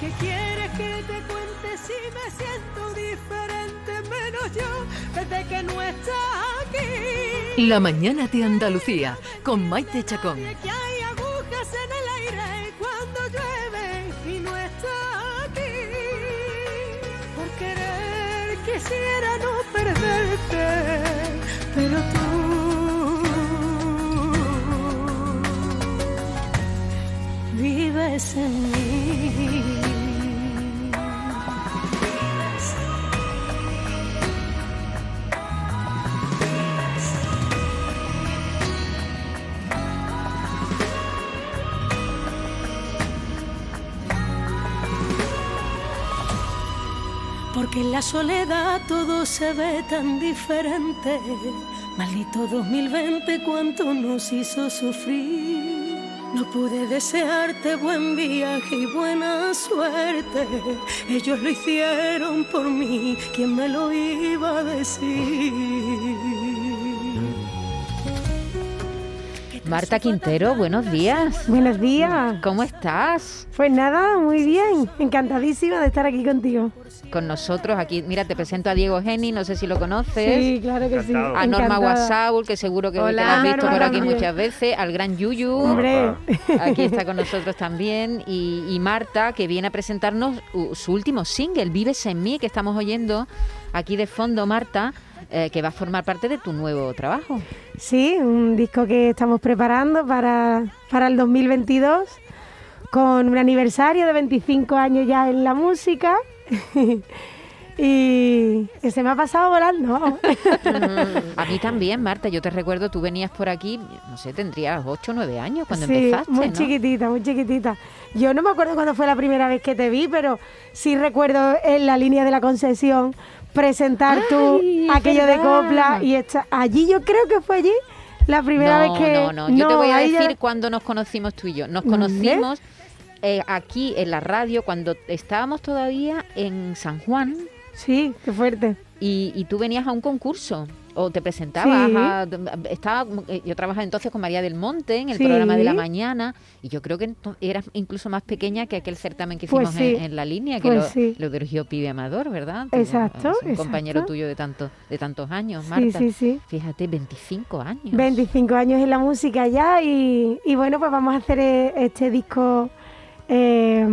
¿Qué quieres que te cuente si me siento diferente menos yo desde que no estás aquí? La mañana de Andalucía con Maite Chacón. Que hay agujas en el aire cuando llueve y no estás aquí. Por querer quisiera no perderte, pero tú vives en Porque en la soledad todo se ve tan diferente. Maldito 2020, cuánto nos hizo sufrir. No pude desearte buen viaje y buena suerte. Ellos lo hicieron por mí, ¿quién me lo iba a decir? Marta Quintero, buenos días. Buenos días. ¿Cómo estás? Pues nada, muy bien. Encantadísima de estar aquí contigo. Con nosotros aquí. Mira, te presento a Diego Geni, no sé si lo conoces. Sí, claro que sí. A Norma. Wasaul, que seguro que, que la has visto Norma por aquí muchas veces. Al gran Yuyu. Hombre. Aquí está con nosotros también. Y, y Marta, que viene a presentarnos uh, su último single, Vives en mí, que estamos oyendo aquí de fondo, Marta, eh, que va a formar parte de tu nuevo trabajo. Sí, un disco que estamos preparando para, para el 2022 con un aniversario de 25 años ya en la música. y se me ha pasado volando. A mí también, Marta, yo te recuerdo, tú venías por aquí, no sé, tendrías 8 o 9 años cuando sí, empezaste, muy ¿no? chiquitita, muy chiquitita. Yo no me acuerdo cuándo fue la primera vez que te vi, pero sí recuerdo en la línea de la concesión presentar tú Ay, aquello de copla y esta, allí yo creo que fue allí la primera no, vez que no, no, yo te voy a decir cuándo nos conocimos tú y yo. Nos conocimos eh, aquí en la radio cuando estábamos todavía en San Juan Sí, qué fuerte. y, y tú venías a un concurso o te presentabas. Sí. a- estaba, eh, yo trabajaba entonces con María del Monte en el Sí. programa de la mañana y yo creo que eras incluso más pequeña que aquel certamen que Pues hicimos sí. en, en la línea que Pues lo, sí. lo dirigió Pibe Amador, ¿verdad? Exacto, es un compañero tuyo de, tanto, de tantos años, Sí, Marta. sí, sí. Fíjate, 25 años. 25 años en la música ya y, y bueno, pues vamos a hacer eh, este disco eh,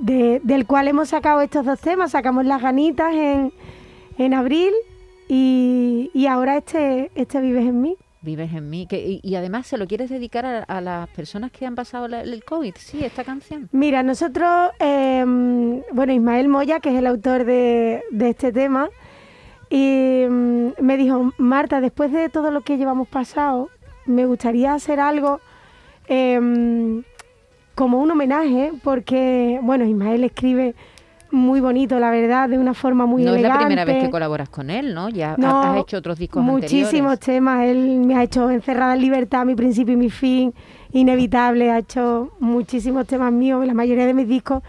de- del cual hemos sacado estos dos temas. Sacamos Las Ganitas en, en abril y, y ahora este, este Vives en mí. Vives en mí. Que, y, y además se lo quieres dedicar a, a las personas que han pasado la- el COVID, sí, esta canción. Mira, nosotros, eh, bueno, Ismael Moya, que es el autor de, de este tema, y mm, me dijo, Marta, después de todo lo que llevamos pasado, me gustaría hacer algo eh, como un homenaje, porque, bueno, Ismael escribe muy bonito, la verdad, de una forma muy no es elegante. la primera vez que colaboras con él, ¿no? Ya No, has hecho otros discos Muchísimos anteriores. temas. Él me ha hecho Encerrada en Libertad, Mi Principio y Mi Fin, Inevitable. Ha hecho muchísimos temas míos. La mayoría de mis discos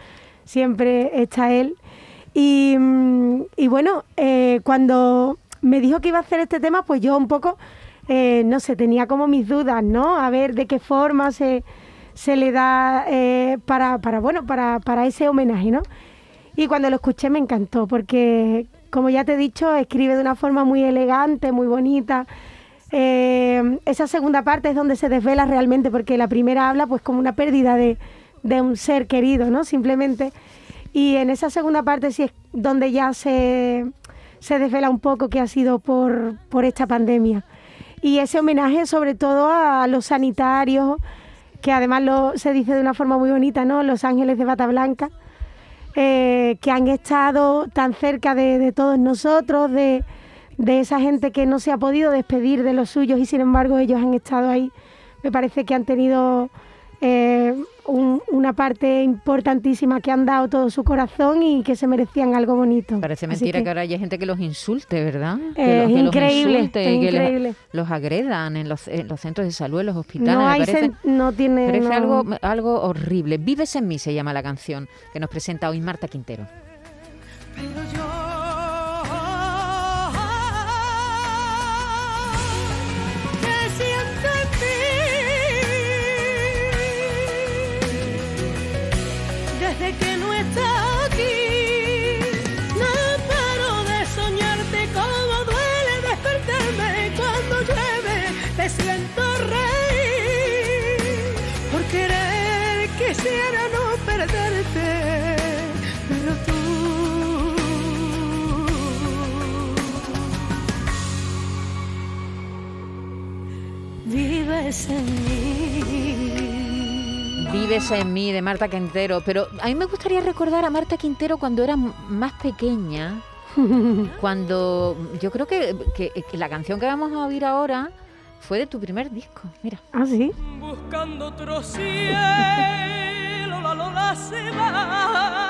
siempre está él. Y, mm, y bueno, eh, cuando me dijo que iba a hacer este tema, pues yo un poco, eh, no sé, tenía como mis dudas, ¿no? A ver de qué forma se, se le da eh, para, para, bueno, para, para ese homenaje, ¿no? Y cuando lo escuché me encantó, porque como ya te he dicho, escribe de una forma muy elegante, muy bonita. Eh, esa segunda parte es donde se desvela realmente, porque la primera habla pues como una pérdida de, de un ser querido, ¿no? Simplemente. Y en esa segunda parte sí es donde ya se, se desvela un poco que ha sido por, por esta pandemia. Y ese homenaje sobre todo a los sanitarios, que además lo, se dice de una forma muy bonita, ¿no? Los ángeles de bata blanca, eh, que han estado tan cerca de, todos nosotros, de, de esa gente que no se ha podido despedir de los suyos y sin embargo ellos han estado ahí. Me parece que han tenido eh, un- una parte importantísima que han dado todo su corazón y que se merecían algo bonito. Parece mentira que, que ahora haya gente que los insulte, ¿verdad? Es que los, que los increíble, insulte es y que les- increíble. los agredan en los, en los centros de salud, en los hospitales. no hay parece, no tiene parece no- algo, algo horrible. Vives en mí se llama la canción que nos presenta hoy Marta Quintero. Pero yo Vives en mí. Vives en mí de Marta Quintero, pero a mí me gustaría recordar a Marta Quintero cuando era más pequeña, cuando yo creo que, que- que la canción que vamos a oír ahora fue de tu primer disco, mira. Ah, sí. buscando otro cielo, la lola se va.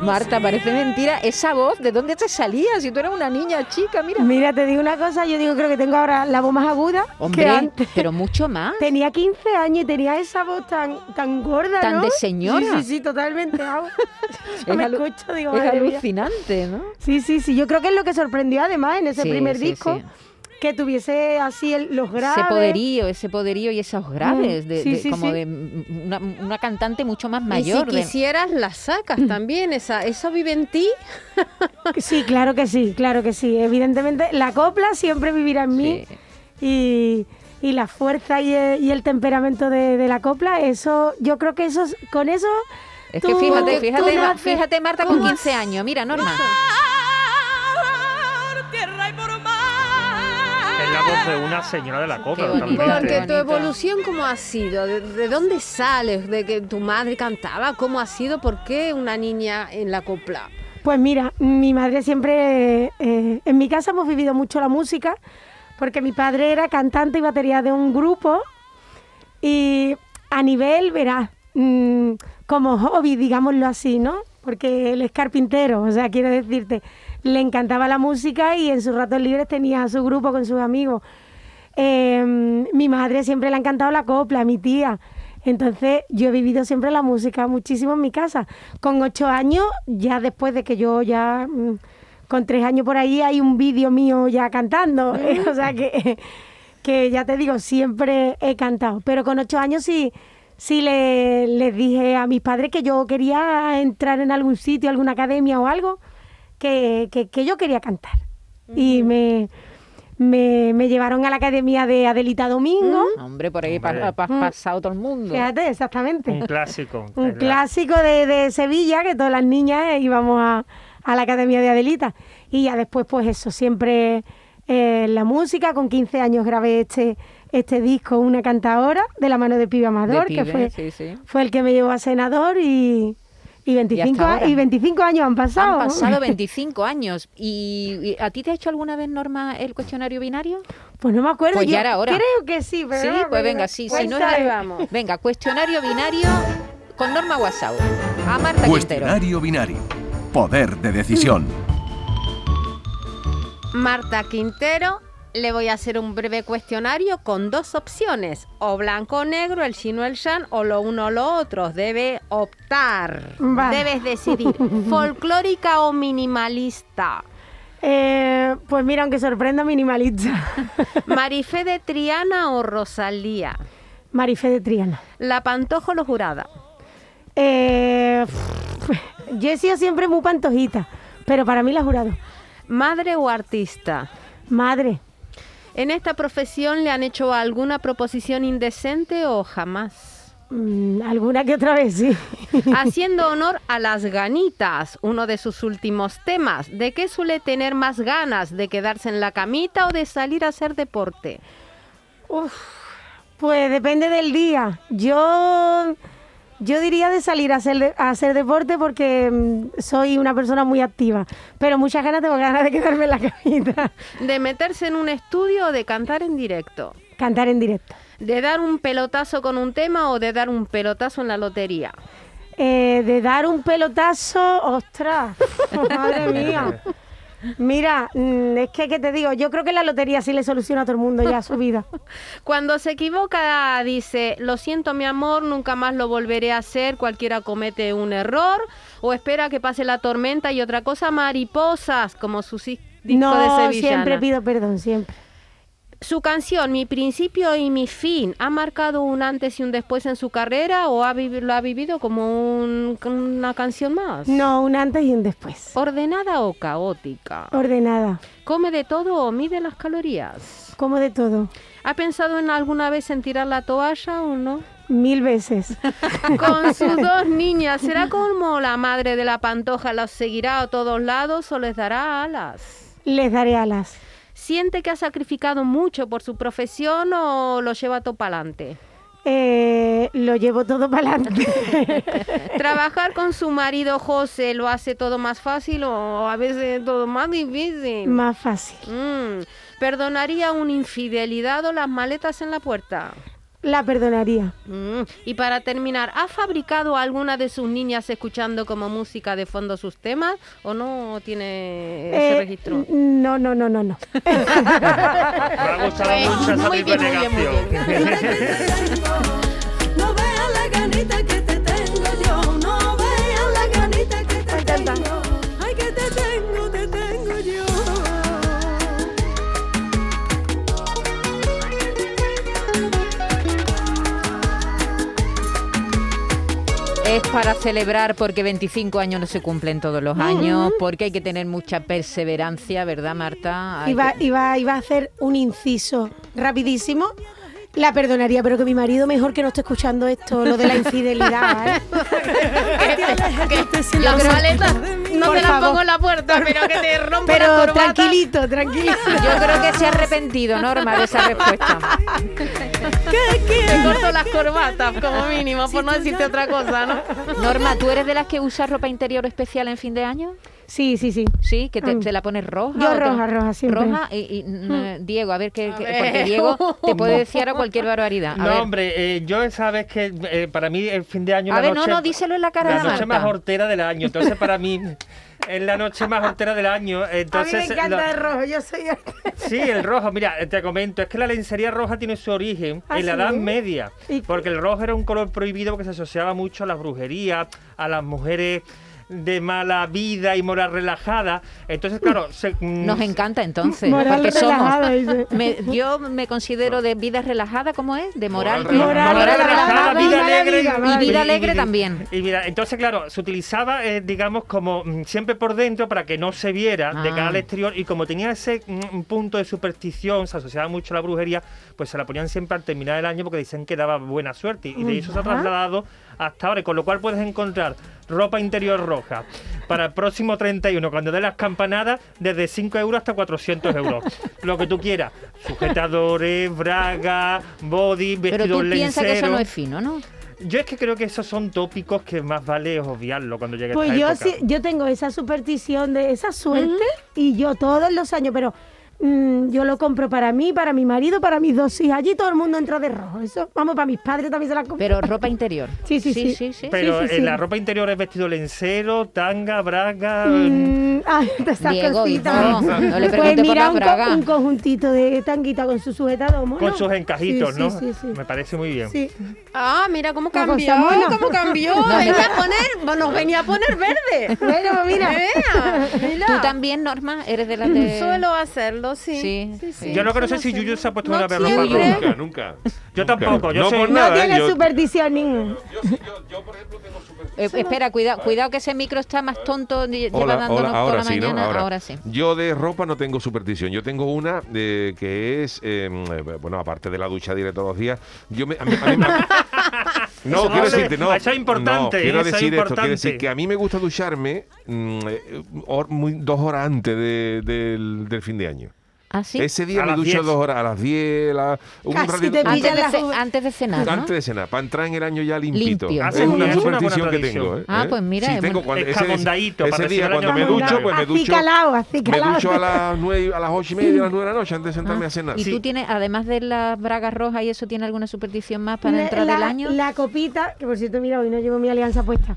Marta, parece mentira, esa voz, ¿de dónde te salía? Si tú eras una niña chica, mira. Mira, te digo una cosa, yo digo creo que tengo ahora la voz más aguda que Hombre, antes. pero mucho más. Tenía 15 años y tenía esa voz tan, tan gorda, Tan ¿no? de señora. Sí, sí, sí, totalmente. Es me escucho, digo, Es madre mía. alucinante, ¿no? Sí, sí, sí. Yo creo que es lo que sorprendió además en ese Sí, primer sí, disco, sí. Que tuviese así el- los graves. Ese poderío, ese poderío y esos graves, Mm, de, sí, de- sí, como sí. de mm, una, una cantante mucho más Y mayor. si de- quisieras, la sacas también. Esa, ¿Eso vive en ti? Sí, claro que sí, claro que sí. Evidentemente, la copla siempre vivirá en mí. Sí. Y, y la fuerza y el, y el temperamento de, de la copla, eso, yo creo que eso, con eso. Es que fíjate, tú fíjate, fíjate Marta con ¿Cómo? 15 años. Mira, Norma. Por de una señora de la totalmente. Porque tu evolución, ¿cómo ha sido? ¿De, de dónde sales? ¿De que tu madre cantaba? ¿Cómo ha sido? ¿Por qué una niña en la copla? Pues mira, mi madre siempre, eh, en mi casa hemos vivido mucho la música, porque mi padre era cantante y batería de un grupo y a nivel, verás, mm, como hobby, digámoslo así, ¿no? Porque él es carpintero, o sea, quiero decirte, le encantaba la música y en sus ratos libres tenía su grupo con sus amigos. Eh, mi madre siempre le ha encantado la copla, mi tía. Entonces yo he vivido siempre la música muchísimo en mi casa. Con ocho años, ya después de que yo ya, mm, con tres años por ahí, hay un vídeo mío ya cantando. ¿eh? O sea que, que ya te digo, siempre he cantado. Pero con ocho años sí, sí le, les dije a mis padres que yo quería entrar en algún sitio, alguna academia o algo, que, que, que yo quería cantar. Y me, me, me llevaron a la academia de Adelita Domingo. Hombre, por ahí pa- Hombre. pa- Mm. pasado todo el mundo. Fíjate, exactamente. Un clásico. Un clásico de, de Sevilla, que todas las niñas eh, íbamos a, a la Academia de Adelita. Y ya después, pues eso, siempre eh, la música. Con 15 años grabé este, este disco, Una Cantadora, de la mano de Pibe Amador, De que pibe, fue, sí, sí. fue el que me llevó a senador y, y, 25, hasta a- ahora. y 25 años han pasado. Han pasado 25 años. ¿Y, y a ti te ha hecho alguna vez, Norma, el cuestionario binario? Pues no me acuerdo. Pues ya era hora. Creo que sí, pero Sí, no pues venga, sí, si no Cuéntame. era- Venga, cuestionario binario con Norma Guasau. A Marta Quintero. Cuestionario binario. Poder de decisión. Marta Quintero, le voy a hacer un breve cuestionario con dos opciones, o blanco o negro, el chino el shan, o lo uno o lo otro. Debe optar. Vale. Debes decidir, folclórica o minimalista. Eh, pues mira, aunque sorprenda, minimalista. Marifé de Triana o Rosalía. Marife de Triana. La Pantoja o lo jurada. Eh, yo he sido siempre muy pantojita, pero para mí la jurado. Madre o artista. Madre, ¿En esta profesión le han hecho alguna proposición indecente o jamás? mm, alguna que otra vez, sí. Haciendo honor a las ganitas, uno de sus últimos temas. ¿De qué suele tener más ganas? ¿De quedarse en la camita o de salir a hacer deporte? Uf, pues depende del día. Yo, yo diría de salir a hacer, de- a hacer deporte porque mm, soy una persona muy activa, pero muchas ganas tengo ganas de quedarme en la camita. ¿De meterse en un estudio o de cantar en directo? Cantar en directo. ¿De dar un pelotazo con un tema o de dar un pelotazo en la lotería? Eh, de dar un pelotazo, ostras, madre mía. Mira, mm, es que, ¿qué te digo? Yo creo que la lotería sí le soluciona a todo el mundo ya su vida. Cuando se equivoca dice, lo siento mi amor, nunca más lo volveré a hacer, cualquiera comete un error, o espera que pase la tormenta y otra cosa, mariposas, como su si- disco de No, Sevillana. siempre pido perdón, siempre. Su canción Mi principio y mi fin ha marcado un antes y un después en su carrera o ha lo ha vivido como un- una canción más. No, un antes y un después. ¿Ordenada o caótica? Ordenada, ¿Come de todo o mide las calorías? como de todo. ¿Ha pensado en alguna vez en tirar la toalla o no? Mil veces. Con sus dos niñas, ¿será como la madre de la pantoja? ¿Los seguirá a todos lados o les dará alas? Les daré alas. ¿Siente que ha sacrificado mucho por su profesión o lo lleva todo para adelante? Eh, lo llevo todo para adelante. ¿Trabajar con su marido José lo hace todo más fácil o a veces todo más difícil? Más fácil. Mm, ¿Perdonaría una infidelidad o las maletas en la puerta? La perdonaría. Mm, Y para terminar, ¿ha fabricado alguna de sus niñas escuchando como música de fondo sus temas o no tiene ese Eh, registro? No, no, no, no, no. Me ha gustado mucho esa muy bien, muy bien, muy negación. No veas la ganita que te tengo yo, no veas la ganita que te tengo. Es para celebrar porque 25 años no se cumplen todos los años, porque hay que tener mucha perseverancia, ¿verdad, Marta? Hay Iba, que- iba, iba a hacer un inciso rapidísimo. La perdonaría, pero que mi marido mejor que no esté escuchando esto, lo de la infidelidad. ¿eh? Las maletas no Por te favor. pongo en la puerta, pero que te rompo la Pero corbata. tranquilito, tranquilito. Yo creo que se ha arrepentido, Norma, de esa respuesta. Te corto las corbatas, como mínimo, por no decirte otra cosa, ¿no? Norma, ¿tú eres de las que usa ropa interior especial en fin de año? Sí, sí, sí. Sí, que te, Mm. te la pones roja. Yo te- roja, roja, siempre. Roja y, y, mm, Diego, a ver A ver. porque Diego te puede decir ahora cualquier barbaridad. A No, ver, hombre, eh, yo sabes que eh, para mí el fin de año A la ver, no, noche, no, díselo en la cara la de noche Marta. más hortera del año. Entonces para mí es la noche más hortera del año. Entonces a mí me encanta lo- el rojo, yo soy... Sí, el rojo, mira, te comento, es que la lencería roja tiene su origen ¿Ah, en la sí? Edad Media, ¿Y- porque el rojo era un color prohibido porque se asociaba mucho a las brujerías, a las mujeres de mala vida y moral relajada. Entonces, claro, se- mm, Nos encanta entonces, Moral porque somos. relajada, dice. Me- yo me considero de vida relajada, ¿cómo es? De moral, Moral Moral Moral relajada, relajada, vida alegre vida, Y vida alegre también. Y mira, entonces, claro, se utilizaba, eh, digamos, como mm, siempre por dentro para que no se viera de Ah. cara al exterior. Y como tenía ese mm, punto de superstición, se asociaba mucho a la brujería, pues se la ponían siempre al terminar el año porque dicen que daba buena suerte. Y de eso se ha trasladado hasta ahora. y Con lo cual puedes encontrar ropa interior roja para el próximo 31, cuando dé las campanadas, desde 5 euros hasta 400 euros. Lo que tú quieras. Sujetadores, braga, body, Pero vestidos tú piensas que eso lenceros. no es fino, ¿no? Yo es que creo que esos son tópicos que más vale obviarlo cuando llegue Pues esta yo época. sí, yo tengo esa superstición de esa suerte y yo todos los años, pero mm, yo lo compro para mí, para mi marido, para mis dos hijas. Allí todo el mundo entra de rojo. Eso, vamos, para mis padres también se las compro. Pero ropa interior. Sí, sí, sí. sí, sí. Pero sí, sí, en sí. la ropa interior es vestido lencero, tanga, braga. Mm, ay, de esas Diego, cositas. hijo, no le Pues por mira, la un, co- braga. un conjuntito de tanguita con su sujetador, mono. Con sus encajitos, Sí, ¿no? Sí, sí, sí. Me parece muy bien. Sí. Ah, mira cómo cambió, cómo cambió. venía a poner, nos venía a poner verde. Bueno, mira. ¿Tú también, Norma, eres de las de...? Suelo hacerlo, sí. Sí, sí, sí. Yo lo que no sé si. Yuyu se ha puesto No una vez ropa siempre. roja. Nunca, nunca. Yo tampoco, yo no soy- por No nada, no ¿eh? tiene yo, superstición ninguna. yo, yo, yo, por ejemplo, tengo superstición. Eh, espera, cuidado, cuidado que ese micro está más tonto, lle- lleva Hola, dándonos hola, toda ahora la sí, ¿no? mañana. Ahora, ahora sí. Yo de ropa no tengo superstición. Yo tengo una eh, que es, eh, bueno, aparte de la ducha diaria todos los días, yo me, a mí- a mí no, Eso quiero decirte, no. Eso es importante, no, quiero decir esto, quiero importante. decir que a mí me gusta ducharme mm, eh, hor- muy- dos horas antes de- del, del fin de año. ¿Ah, sí? Ese día A me ducho 10. dos horas, a las 10, la- un Casi ratito- te Antes de, ce- antes de cenar, ¿no? antes de cenar, para entrar en el año ya limpito. Limpio. Es una es una buena superstición que tradición. tengo. ¿eh? Ah, pues mira, Sí, es tengo cuando, ese, Escabondadito, ese para día recibir el cuando me año ducho, nuevo. pues me ducho, así me ducho a las nueve, a las ocho y media, a las nueve de la noche antes de sentarme Ah, a cenar. ¿Y Sí. tú tienes, además de las bragas rojas y eso, tienes alguna superstición más para La- entrar la, del año? La copita, que por cierto, mira, hoy no llevo mi alianza puesta.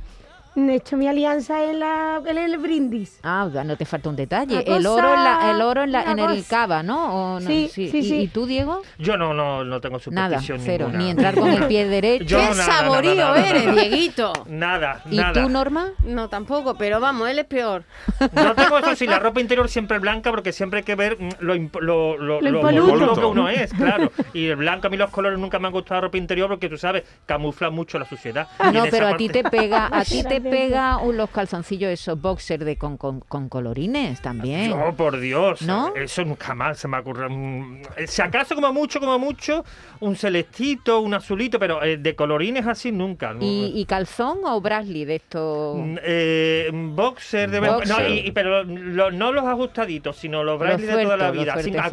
He hecho mi alianza en, la, en el brindis. Ah, no te falta un detalle. El oro, en, la, el oro en, la- en el cava, ¿no? ¿O no? Sí, sí, ¿Y- sí. ¿Y, tú, Diego? Yo no, no, no tengo Nada, superstición cero. ninguna. Ni entrar con el pie derecho. Yo ¡Qué nada, nada, saborío nada, nada. eres, Dieguito! Nada, ¿Y nada. tú, Norma? No, tampoco, pero vamos, él es peor. Yo tengo eso sí, la ropa interior siempre blanca porque siempre hay que ver mm, lo, lo, lo, Lo lo que uno es, claro. Y el blanco, a mí los colores nunca me han gustado la ropa interior porque tú sabes, camufla mucho la suciedad. No, pero a ti te pega, a ti te. Pega uh, los calzoncillos esos boxer de con, con, con colorines también. No, por Dios. ¿No? Eso nunca más se me ocurre. Mm, Si acaso, como mucho, como mucho, un celestito, un azulito, pero eh, de colorines así nunca. ¿Y, y calzón o Brasley de estos? Mm, eh, boxer de Boxer. no, y- y- pero lo- no los ajustaditos sino los Bradley de toda la vida así, a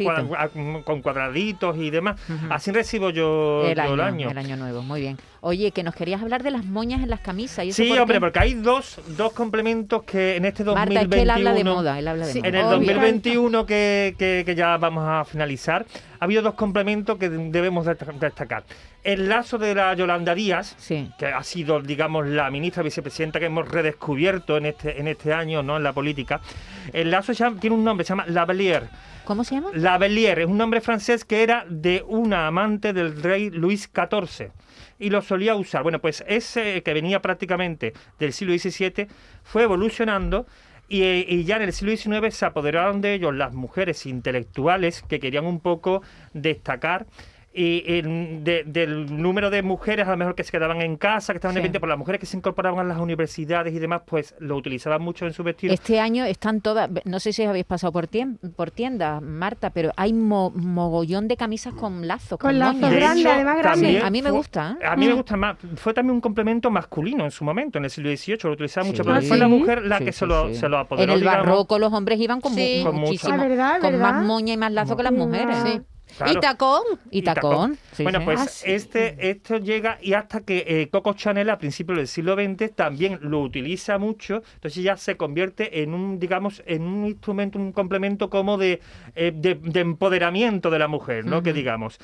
a- con cuadraditos y demás así recibo yo el, yo año, el año el año nuevo, muy bien. Oye, que nos querías hablar de las moñas en las camisas. ¿y eso sí por hombre qué? porque hay dos, dos complementos que en este 2021 Marta, es que él habla de moda, él habla de Sí, moda. En el Obvio. 2021 que, que- que ya vamos a finalizar, ha habido dos complementos que debemos dest- destacar. El lazo de la Yolanda Díaz, Sí. que ha sido, digamos, la ministra vicepresidenta que hemos redescubierto en este, en este año ¿no? en la política. El lazo llama- tiene un nombre, se llama Lavalier. ¿Cómo se llama? Lavalier es un nombre francés que era de una amante del rey Luis XIV y lo solía usar. Bueno, pues ese que venía prácticamente del siglo XVII fue evolucionando y, y ya en el siglo XIX se apoderaron de ellos las mujeres intelectuales que querían un poco destacar. Y en- de- del número de mujeres a lo mejor que se quedaban en casa, que estaban Sí. dependientes por las mujeres que se incorporaban a las universidades y demás, pues lo utilizaban mucho en su vestido. Este año están todas, no sé si habéis pasado por, tiem- por tiendas, Marta, pero hay mo- mogollón de camisas con lazos, con, Con lazos moñas. De grande, hecho, además grande. también Sí, a mí me gusta, ¿eh? A mí me Mm. gusta más. Fue también un complemento masculino en su momento, en el siglo XVIII, lo utilizaba mucho, Sí. pero Ah, fue la mujer la Sí, que sí, se, lo, sí. se lo apoderó. En el digamos. barroco los hombres iban con, con muchísimo, Ah, ¿verdad? con más moña y más lazo que las Sí, mujeres. Sí. Claro. ¿Y tacón? Y tacón. sí, bueno, sí. pues Ah, sí. este esto llega y hasta que eh, Coco Chanel a principios del siglo XX también lo utiliza mucho, entonces ya se convierte en un, digamos, en un instrumento, un complemento como de, eh, de, de empoderamiento de la mujer, ¿no? Que digamos.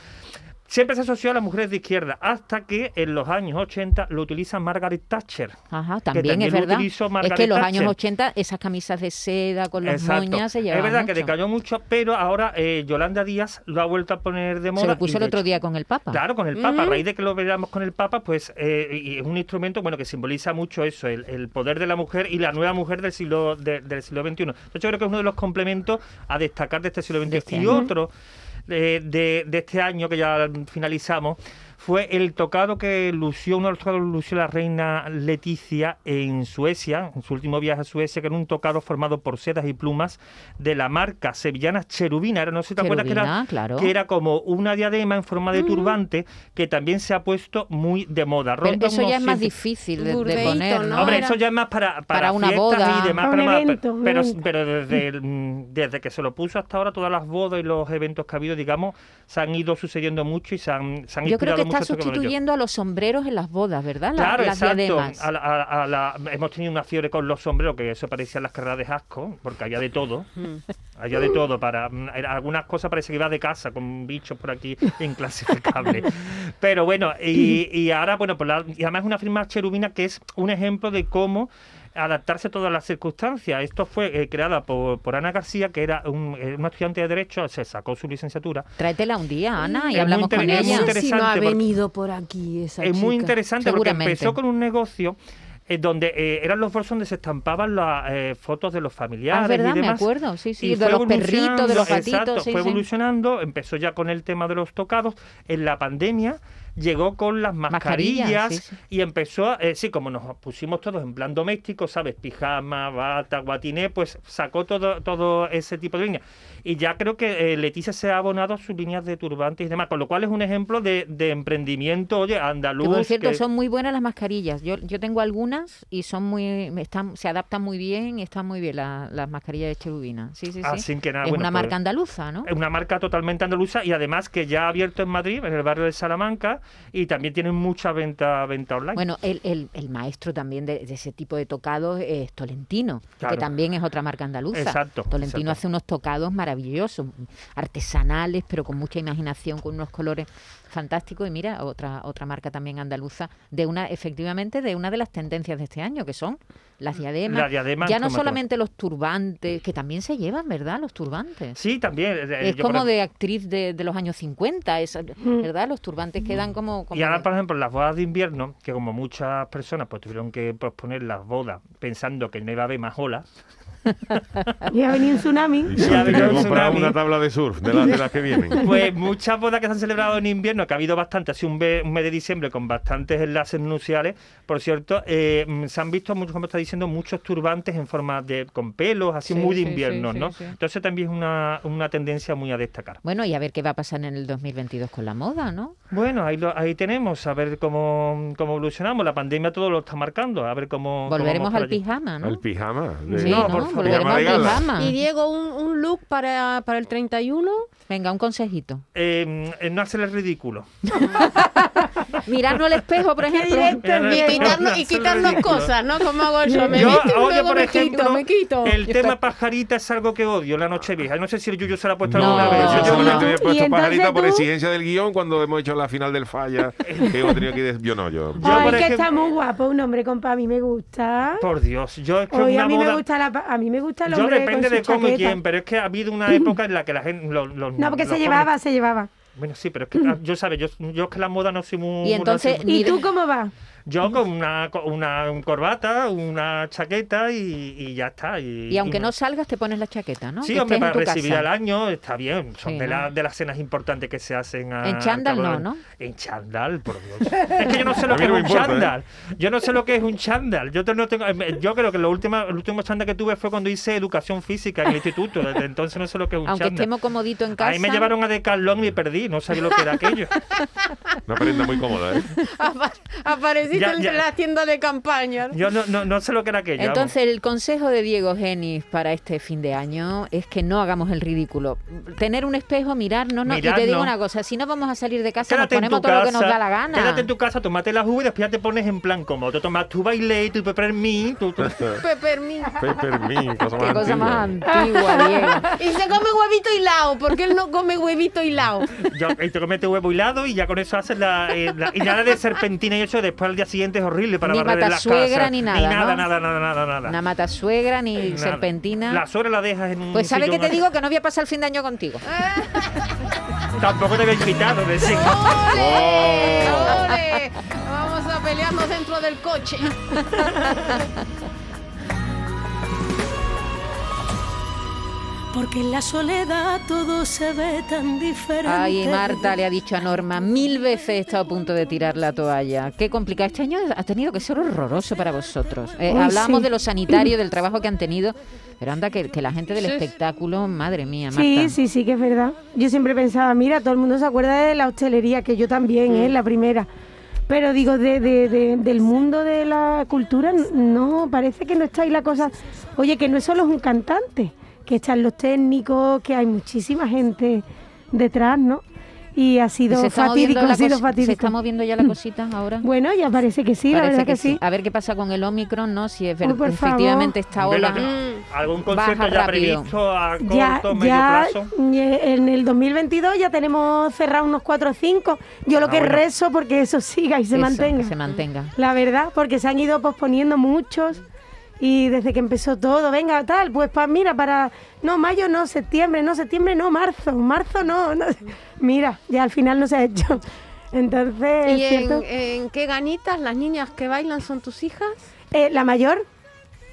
Siempre se asoció a las mujeres de izquierda, hasta que en los años 80 lo utiliza Margaret Thatcher. Ajá, también, también es verdad. Es que en los Thatcher. años 80 esas camisas de seda con los Exacto. moñas se es llevaban verdad que decayó mucho, pero ahora eh, Yolanda Díaz lo ha vuelto a poner de moda. Se lo puso el otro hecho- día con el Papa. Claro, con el Papa. A raíz de que lo veamos con el Papa, pues eh, y es un instrumento bueno que simboliza mucho eso, el, el poder de la mujer y la nueva mujer del siglo de- del siglo XXI. Entonces, yo creo que es uno de los complementos a destacar de este siglo XXI. Este y otro de, de- de este año que ya finalizamos fue el tocado que lució, uno de los tocados que lució la reina Leticia en Suecia, en su último viaje a Suecia, que era un tocado formado por sedas y plumas de la marca sevillana Cherubina. Era, no sé si te acuerdas que era, claro. que era como una diadema en forma de turbante que también se ha puesto muy de moda. Pero eso ya es más difícil de, de poner, ¿no? Hombre, era- eso ya es más para, para, para una fiestas boda. y demás. Para un más- evento, pero, pero desde, el, desde que se lo puso hasta ahora, todas las bodas y los eventos que ha habido, digamos, se han ido sucediendo mucho y se han, se han Yo creo inspirado que mucho está sustituyendo a los sombreros en las bodas, ¿verdad? La- Claro, las exacto. A la- a- a la- hemos tenido una fiebre con los sombreros, que eso parecía las carreras de asco, porque había de todo. Había de todo. para mm, Algunas cosas parece que iba de casa, con bichos por aquí inclasificables. Pero bueno, y, y ahora, bueno, pues y además es una firma cherubina que es un ejemplo de cómo adaptarse a todas las circunstancias. Esto fue eh, creada por, por Ana García, que era un, eh, una estudiante de Derecho, se sacó su licenciatura. Tráetela un día, Ana, y Es hablamos con inter- es muy ella. interesante si no ha venido por aquí esa es muy interesante porque empezó con un negocio eh, donde eh, eran los bolsos donde se estampaban las eh, fotos de los familiares Ah, verdad, y me demás. acuerdo, sí, sí, Y de fue los perritos, de los gatitos, exacto, sí, fue sí. evolucionando, empezó ya con el tema de los tocados. En la pandemia llegó con las Mascarillas, mascarillas, sí, sí. y empezó, a- eh, sí, como nos pusimos todos en plan doméstico, ¿sabes? Pijama, bata, guatiné, pues sacó todo, todo ese tipo de línea. Y ya creo que eh, Leticia se ha abonado a sus líneas de turbantes y demás, con lo cual es un ejemplo de, de emprendimiento, oye, andaluz. Que por cierto, que- son muy buenas las mascarillas. Yo, yo tengo algunas y son muy, están, se adaptan muy bien y están muy bien la- las mascarillas de cherubina. Sí, sí, sí. Así que nada, es bueno, una pues, marca andaluza, ¿no? Es una marca totalmente andaluza y además que ya ha abierto en Madrid, en el barrio de Salamanca, y también tienen mucha venta, venta online. Bueno, el, el- el maestro también de, de ese tipo de tocados es Tolentino, Claro. que también es otra marca andaluza. Exacto, Tolentino exacto. hace unos tocados maravillosos, artesanales, pero con mucha imaginación, con unos colores fantásticos. Y mira, otra, otra marca también andaluza, de una, efectivamente, de una de las tendencias de este año, que son las diademas. Las diademas ya no solamente los turbantes, que también se llevan, ¿verdad? Los turbantes. Sí, también. eh, Es yo, como por- de actriz de, de los años 50, es, ¿verdad? Los turbantes quedan como... como Y ahora, por ejemplo, las bodas de invierno, que como muchas personas pues tuvieron que posponer las bodas pensando que no iba a haber más olas, Y ha venido un tsunami. Y se Ya ha tenido veo que un comprar tsunami. una tabla de surf de las, de las que vienen. pues muchas bodas que se han celebrado en invierno, que ha habido bastante, ha sido un, mes de diciembre con bastantes enlaces nupciales, por cierto, eh, se han visto, muchos, como está diciendo, muchos turbantes en forma de con pelos, así Sí, muy de sí, invierno, sí, ¿no? sí. Entonces también es una, una tendencia muy a destacar. Bueno, y a ver qué va a pasar en el 2022 con la moda, ¿no? Bueno, ahí, lo- ahí tenemos, a ver cómo, cómo evolucionamos. La pandemia todo lo está marcando, a ver cómo... Volveremos al allí. pijama, ¿no? Al pijama. de- Sí, No, ¿no? por favor. Volveremos pijama. Y Diego, un, un look para, para el 31. Venga, un consejito. Eh, eh, no hacer el ridículo. Mirarnos al espejo, por ejemplo. Y quitarnos, no y quitarnos cosas, ¿no? Como hago yo. Me Yo, visto luego por me ejemplo, quito, me quito. el tema pajarita es algo que odio, la noche vieja. No sé si el Yuyo se la ha puesto No, alguna vez. no, Yo Yo no. solamente no. he Y puesto pajarita por tú- exigencia del guion cuando hemos hecho la final del falla. que hemos tenido que ir- Yo no, yo. Yo, Ay, por que ejemplo- está muy guapo un hombre, compa. A mí me gusta. Por Dios, yo es que Oye, una a mí me boda- gusta la, a mí me gusta el Yo hombre depende con de cómo y quién, pero es que ha habido una época en la que la gente... Los, los- No, porque se jóvenes- llevaba, se llevaba. Bueno, sí, pero es que ah, yo, sabes, yo, yo es que la moda no soy muy... Y entonces, no soy- ¿Y Mira. tú cómo vas? Yo con una, una corbata, una chaqueta y, y ya está. Y, Y aunque y no salgas, te pones la chaqueta, ¿no? Sí, Que hombre, para recibir casa. al año está bien. Son Sí, de, ¿no? la- de las cenas importantes que se hacen. a- En chándal no. ¿no? En chándal, por Dios. es que yo no sé lo que es un importa, ¿eh? chándal. Yo no sé lo que es un chándal. Yo, te- no tengo, eh, yo creo que lo última, el último chándal que tuve fue cuando hice educación física en el instituto. Desde entonces no sé lo que es un Aunque chándal. estemos comodito en casa. Ahí me llevaron a Decathlon y perdí. No sabía lo que era aquello. Una prenda muy cómoda, ¿eh? Apa- Apareciste Ya, en ya. la tienda de campaña. Yo no, no, no sé lo que era aquello. vamos. Entonces, el consejo de Diego Genis para este fin de año es que no hagamos el ridículo. Tener un espejo, mirarnos, ¿no? y te digo una cosa, si no vamos a salir de casa, Quédate nos ponemos todo lo que nos da la gana. Quédate en tu casa, tómate las uvas y después ya te pones en plan como tú tomas tu baile, tu peppermint, tu, tu- Peppermint. Peppermint, cosa más Qué cosa más antigua. Diego. Y se come huevito hilado. ¿Por qué él no come huevito hilado? Yo, y te cometes huevo hilado y ya con eso haces la, eh, la- y nada de serpentina y eso después al día siguiente es horrible para Ni barrer en las matasuegra casas. ni nada, Ni nada, ¿no? nada, nada, nada, nada. Una matasuegra ni Nada. serpentina. La suegra la dejas en un Pues sabe que te digo que no voy a pasar el fin de año contigo. Tampoco te había invitado, decir. ¡Ole! ¡Ole! Vamos a pelearnos dentro del coche. Porque en la soledad todo se ve tan diferente. Ay, Marta le ha dicho a Norma, mil veces he estado a punto de tirar la toalla. Qué complicado. Este año ha tenido que ser horroroso para vosotros. Eh, Uy, hablábamos sí. de lo sanitario, del trabajo que han tenido, pero anda que, que la gente del Sí. espectáculo, madre mía, Marta. Sí, sí, sí, que es verdad. Yo siempre pensaba, mira, todo el mundo se acuerda de la hostelería, que yo también, ¿eh? La primera. Pero digo, de, de- de- del mundo de la cultura, no, parece que no está ahí la cosa. Oye, que no es solo un cantante, que están los técnicos, que hay muchísima gente detrás, ¿no? Y ha sido ¿Se está, fatídico, la ha sido cosi- ¿Se fatídico. está moviendo ya la cosita ahora? Bueno, ya parece que sí, la Parece verdad que, sí. A ver qué pasa con el Omicron, ¿no? Si es ver- Uy, por efectivamente favor. esta ola... ya- ¿Algún Baja concierto ya rápido. previsto a corto, Ya, medio ya plazo? eh, en el 2022 ya tenemos cerrado unos 4 o 5. Yo lo Ah, que bueno. rezo porque eso siga y se Eso, mantenga. que se mantenga. La verdad, porque se han ido posponiendo muchos y desde que empezó todo, venga, tal, pues pa, mira, para, no, mayo no, septiembre, no, septiembre no, marzo, marzo no, no. mira, ya al final no se ha hecho. Entonces, ¿Y en, en qué ganitas las niñas que bailan son tus hijas? eh, la mayor,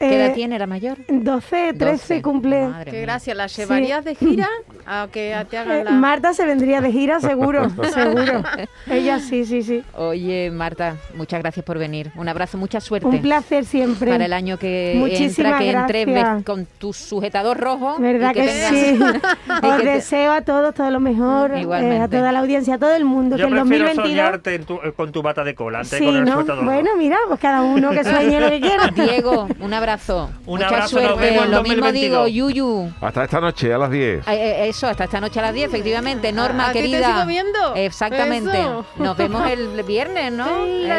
¿Qué edad eh, tiene la mayor? 12, 13 12. cumple. Madre Qué mía. gracia, ¿las llevarías de gira a que te Eh, hagan la... Marta se vendría de gira, seguro, seguro. Ella sí, sí, sí. Oye, Marta, muchas gracias por venir. Un abrazo, mucha suerte. Un placer siempre. Para el año que Muchísimas entra, que entres con tu sujetador rojo. ¿Verdad y que, tengas- sí? Os que te- deseo a todos todo lo mejor, eh, Igualmente. a toda la audiencia, a todo el mundo, Yo que el prefiero 2022... soñarte en tu- eh, con tu bata de cola antes Sí, con el ¿no? sujetador rojo. Bueno, mira, pues cada uno que sueñe lo que quiera. Diego, un abrazo. Abrazo. Un Mucha abrazo, nos suerte. vemos en Lo mismo 2022. digo, Yuyu. Hasta esta noche, a las 10. Eh, eh, Eso, hasta esta noche a las 10, efectivamente. Norma, ¿A ti te querida. sigo viendo? Exactamente. Eso. Nos vemos el viernes, ¿no? Claro.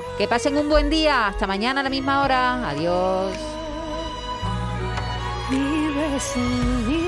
Eso. Que pasen un buen día. Hasta mañana a la misma hora. Adiós. Vives en mí.